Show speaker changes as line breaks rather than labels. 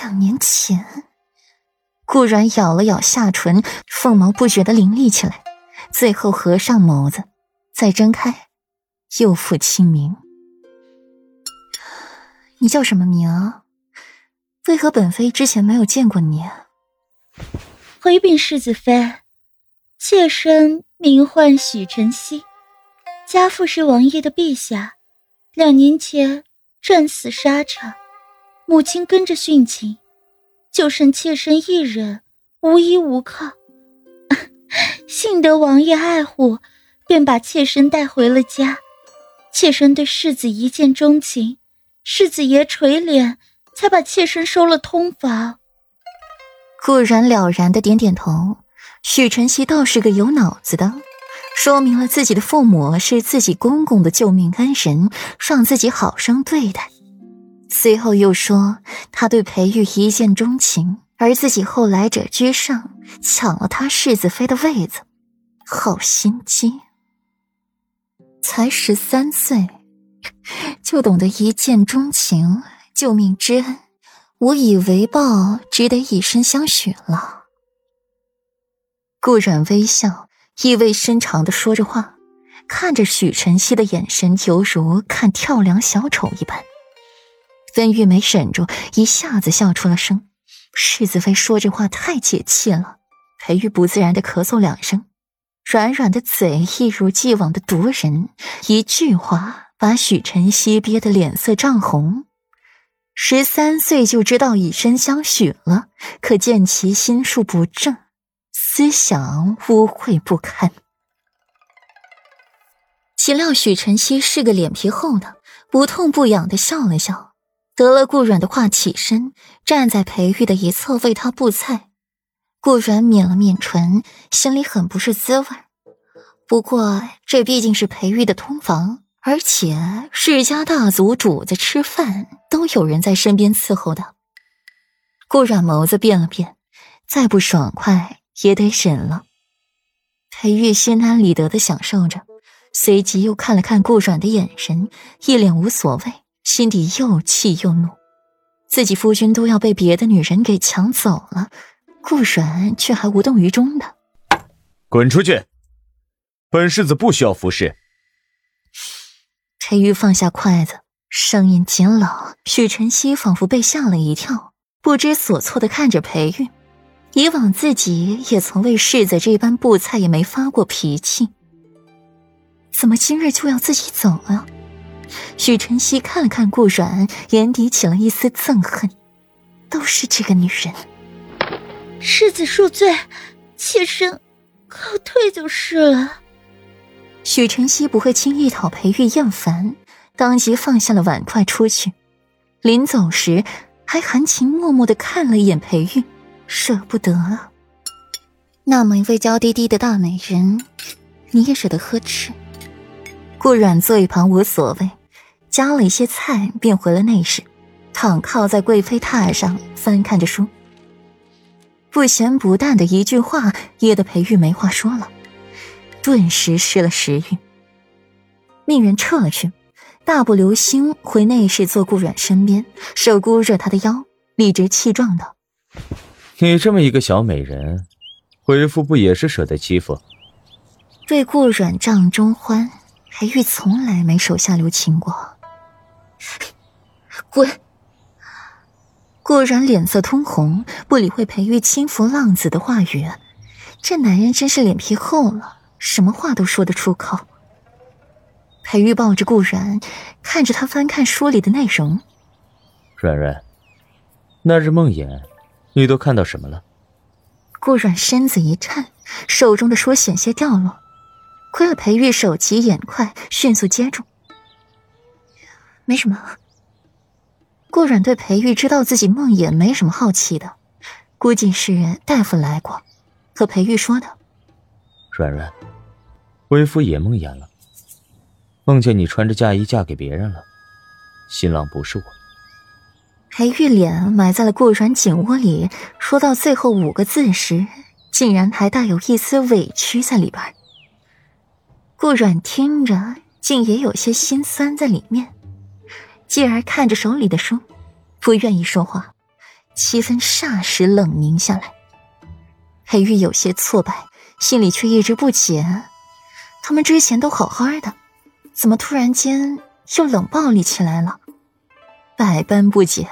两年前，顾然咬了咬下唇，凤毛不觉的凌厉起来，最后合上眸子，再睁开，又复清明。你叫什么名？为何本妃之前没有见过你？
啊回禀世子妃，妾身名唤许晨曦，家父是王爷的陛下，两年前战死沙场，母亲跟着殉情，就剩妾身一人，无依无靠。幸得王爷爱护，便把妾身带回了家。妾身对世子一见钟情，世子爷垂怜，才把妾身收了通房。
顾然了然的点点头，许晨曦倒是个有脑子的，说明了自己的父母是自己公公的救命恩人，让自己好生对待。随后又说他对裴玉一见钟情，而自己后来者居上，抢了他世子妃的位子，好心机。才十三岁，就懂得一见钟情，救命之恩。无以为报，只得以身相许了。顾阮微笑，意味深长的说着话，看着许晨曦的眼神，犹如看跳梁小丑一般。温玉没忍住，一下子笑出了声。世子妃说这话太解气了。裴玉不自然的咳嗽两声，软软的嘴一如既往的毒人，一句话把许晨曦憋得脸色涨红。十三岁就知道以身相许了，可见其心术不正，思想污秽不堪。岂料许晨曦是个脸皮厚的，不痛不痒的笑了笑，得了顾阮的话，起身站在裴玉的一侧为他布菜。顾阮抿了抿唇，心里很不是滋味。不过这毕竟是裴玉的通房。而且世家大族主子吃饭都有人在身边伺候的。顾阮眸子变了变，再不爽快也得忍了。裴玉心安理得的享受着，随即又看了看顾阮的眼神，一脸无所谓，心底又气又怒。自己夫君都要被别的女人给抢走了，顾阮却还无动于衷的。
滚出去！本世子不需要服侍。
裴玉放下筷子，声音紧冷。许晨曦仿佛被吓了一跳，不知所措的看着裴玉。以往自己也曾为世子这般布菜，也没发过脾气，怎么今日就要自己走了？许晨曦看了看顾阮，眼底起了一丝憎恨。都是这个女人。
世子恕罪，妾身告退就是了。
许晨曦不会轻易讨裴玉厌烦，当即放下了碗筷出去。临走时，还含情脉脉的看了一眼裴玉，舍不得啊。那么一位娇滴滴的大美人，你也舍得呵斥？顾阮坐一旁无所谓，夹了一些菜，便回了内室，躺靠在贵妃榻上，翻看着书。不咸不淡的一句话，噎得裴玉没话说了。顿时失了食欲，命人撤了去，大步流星回内室坐顾阮身边，手箍着他的腰，理直气壮道：“
你这么一个小美人，为夫不也是舍得欺负？”
对顾阮帐中欢，裴玉从来没手下留情过。滚！顾然脸色通红，不理会裴玉轻浮浪子的话语，这男人真是脸皮厚了。什么话都说得出口。裴玉抱着顾然，看着他翻看书里的内容。
软软，那日梦魇，你都看到什么了？
顾软身子一颤，手中的书险些掉落。亏了裴玉手疾眼快，迅速接住。没什么。顾软对裴玉知道自己梦魇没什么好奇的，估计是大夫来过，和裴玉说的。
软软。为夫也梦魇了，梦见你穿着嫁衣嫁给别人了，新郎不是我。
裴玉脸埋在了顾软颈窝里，说到最后五个字时，竟然还带有一丝委屈在里边。顾软听着，竟也有些心酸在里面，继而看着手里的书，不愿意说话，气氛霎时冷凝下来。裴玉有些挫败，心里却一直不解：他们之前都好好的，怎么突然间就冷暴力起来了？百般不解，